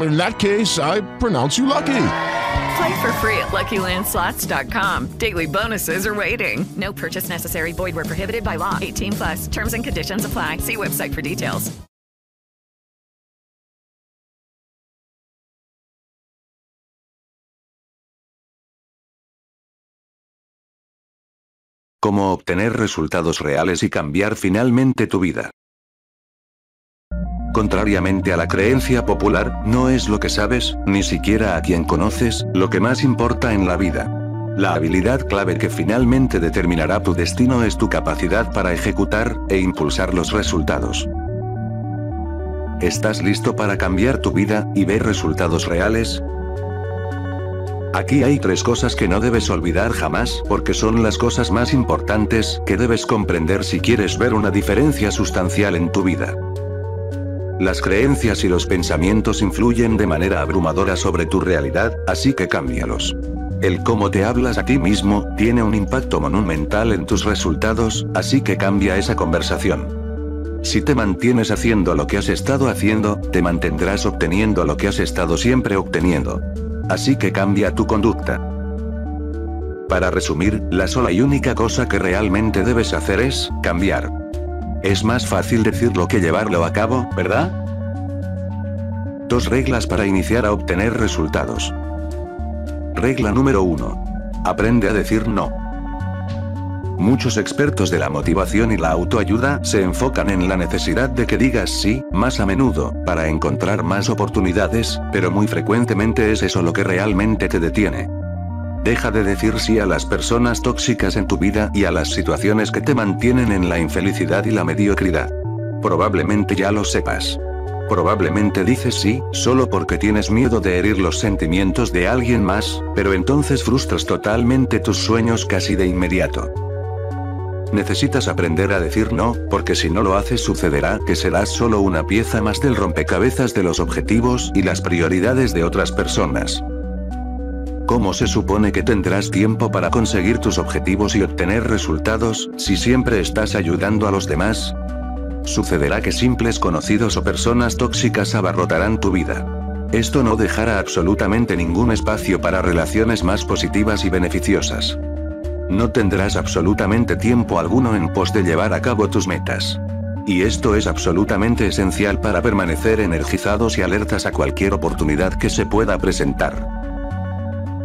In that case, I pronounce you lucky. Play for free at LuckyLandSlots.com. Daily bonuses are waiting. No purchase necessary. Void where prohibited by law. 18 plus. Terms and conditions apply. See website for details. Cómo obtener resultados reales y cambiar finalmente tu vida. Contrariamente a la creencia popular, no es lo que sabes, ni siquiera a quien conoces, lo que más importa en la vida. La habilidad clave que finalmente determinará tu destino es tu capacidad para ejecutar e impulsar los resultados. ¿Estás listo para cambiar tu vida y ver resultados reales? Aquí hay tres cosas que no debes olvidar jamás, porque son las cosas más importantes que debes comprender si quieres ver una diferencia sustancial en tu vida. Las creencias y los pensamientos influyen de manera abrumadora sobre tu realidad, así que cámbialos. El cómo te hablas a ti mismo, tiene un impacto monumental en tus resultados, así que cambia esa conversación. Si te mantienes haciendo lo que has estado haciendo, te mantendrás obteniendo lo que has estado siempre obteniendo. Así que cambia tu conducta. Para resumir, la sola y única cosa que realmente debes hacer es, cambiar. Es más fácil decirlo que llevarlo a cabo, ¿verdad? Dos reglas para iniciar a obtener resultados. Regla número 1. Aprende a decir no. Muchos expertos de la motivación y la autoayuda se enfocan en la necesidad de que digas sí, más a menudo, para encontrar más oportunidades, pero muy frecuentemente es eso lo que realmente te detiene. Deja de decir sí a las personas tóxicas en tu vida y a las situaciones que te mantienen en la infelicidad y la mediocridad. Probablemente ya lo sepas. Probablemente dices sí, solo porque tienes miedo de herir los sentimientos de alguien más, pero entonces frustras totalmente tus sueños casi de inmediato. Necesitas aprender a decir no, porque si no lo haces sucederá que serás solo una pieza más del rompecabezas de los objetivos y las prioridades de otras personas. ¿Cómo se supone que tendrás tiempo para conseguir tus objetivos y obtener resultados, si siempre estás ayudando a los demás? Sucederá que simples conocidos o personas tóxicas abarrotarán tu vida. Esto no dejará absolutamente ningún espacio para relaciones más positivas y beneficiosas. No tendrás absolutamente tiempo alguno en pos de llevar a cabo tus metas. Y esto es absolutamente esencial para permanecer energizados y alertas a cualquier oportunidad que se pueda presentar.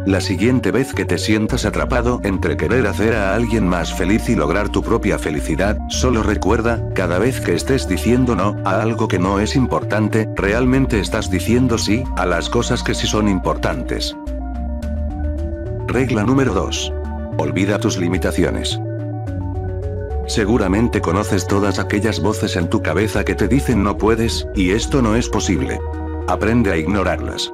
La siguiente vez que te sientas atrapado entre querer hacer a alguien más feliz y lograr tu propia felicidad, solo recuerda, cada vez que estés diciendo no a algo que no es importante, realmente estás diciendo sí a las cosas que sí son importantes. Regla número 2. Olvida tus limitaciones. Seguramente conoces todas aquellas voces en tu cabeza que te dicen no puedes, y esto no es posible. Aprende a ignorarlas.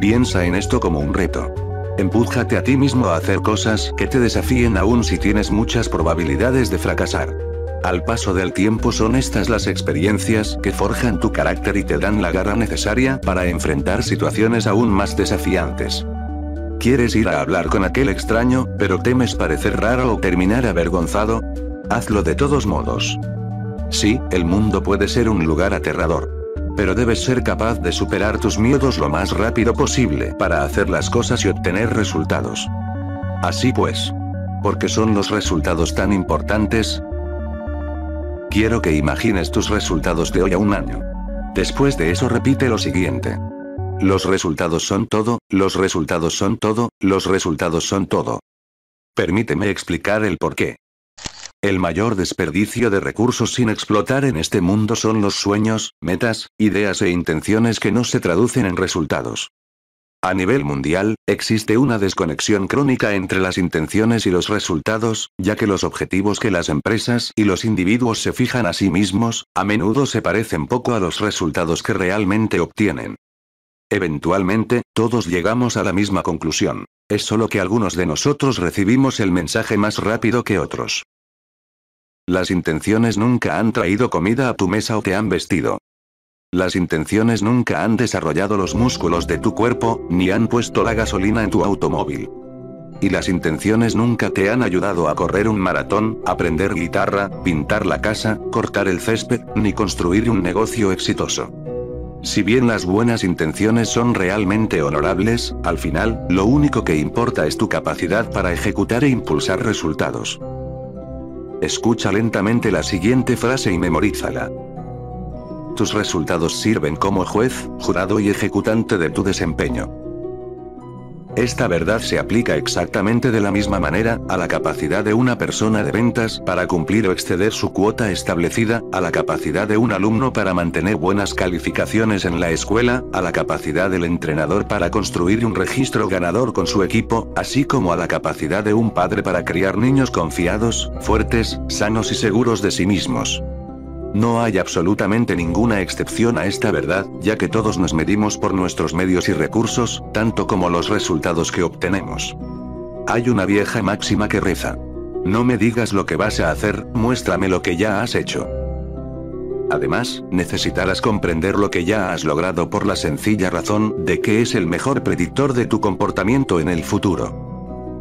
Piensa en esto como un reto. Empújate a ti mismo a hacer cosas que te desafíen aún si tienes muchas probabilidades de fracasar. Al paso del tiempo son estas las experiencias que forjan tu carácter y te dan la garra necesaria para enfrentar situaciones aún más desafiantes. ¿Quieres ir a hablar con aquel extraño, pero temes parecer raro o terminar avergonzado? Hazlo de todos modos. Sí, el mundo puede ser un lugar aterrador. Pero debes ser capaz de superar tus miedos lo más rápido posible para hacer las cosas y obtener resultados. Así pues. ¿Por qué son los resultados tan importantes? Quiero que imagines tus resultados de hoy a un año. Después de eso repite lo siguiente. Los resultados son todo, los resultados son todo, los resultados son todo. Permíteme explicar el por qué. El mayor desperdicio de recursos sin explotar en este mundo son los sueños, metas, ideas e intenciones que no se traducen en resultados. A nivel mundial, existe una desconexión crónica entre las intenciones y los resultados, ya que los objetivos que las empresas y los individuos se fijan a sí mismos, a menudo se parecen poco a los resultados que realmente obtienen. Eventualmente, todos llegamos a la misma conclusión. Es solo que algunos de nosotros recibimos el mensaje más rápido que otros. Las intenciones nunca han traído comida a tu mesa o te han vestido. Las intenciones nunca han desarrollado los músculos de tu cuerpo, ni han puesto la gasolina en tu automóvil. Y las intenciones nunca te han ayudado a correr un maratón, aprender guitarra, pintar la casa, cortar el césped, ni construir un negocio exitoso. Si bien las buenas intenciones son realmente honorables, al final, lo único que importa es tu capacidad para ejecutar e impulsar resultados. Escucha lentamente la siguiente frase y memorízala. Tus resultados sirven como juez, jurado y ejecutante de tu desempeño. Esta verdad se aplica exactamente de la misma manera, a la capacidad de una persona de ventas para cumplir o exceder su cuota establecida, a la capacidad de un alumno para mantener buenas calificaciones en la escuela, a la capacidad del entrenador para construir un registro ganador con su equipo, así como a la capacidad de un padre para criar niños confiados, fuertes, sanos y seguros de sí mismos. No hay absolutamente ninguna excepción a esta verdad, ya que todos nos medimos por nuestros medios y recursos, tanto como los resultados que obtenemos. Hay una vieja máxima que reza. No me digas lo que vas a hacer, muéstrame lo que ya has hecho. Además, necesitarás comprender lo que ya has logrado por la sencilla razón de que es el mejor predictor de tu comportamiento en el futuro.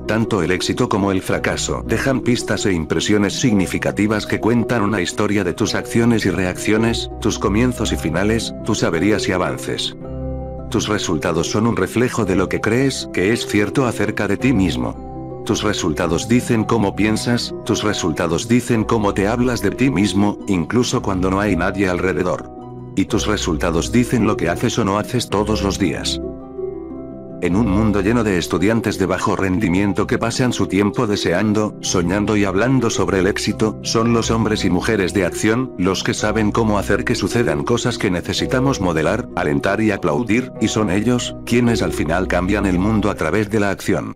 Tanto el éxito como el fracaso dejan pistas e impresiones significativas que cuentan una historia de tus acciones y reacciones, tus comienzos y finales, tus averías y avances. Tus resultados son un reflejo de lo que crees que es cierto acerca de ti mismo. Tus resultados dicen cómo piensas, tus resultados dicen cómo te hablas de ti mismo, incluso cuando no hay nadie alrededor. Y tus resultados dicen lo que haces o no haces todos los días. En un mundo lleno de estudiantes de bajo rendimiento que pasan su tiempo deseando, soñando y hablando sobre el éxito, son los hombres y mujeres de acción, los que saben cómo hacer que sucedan cosas que necesitamos modelar, alentar y aplaudir, y son ellos, quienes al final cambian el mundo a través de la acción.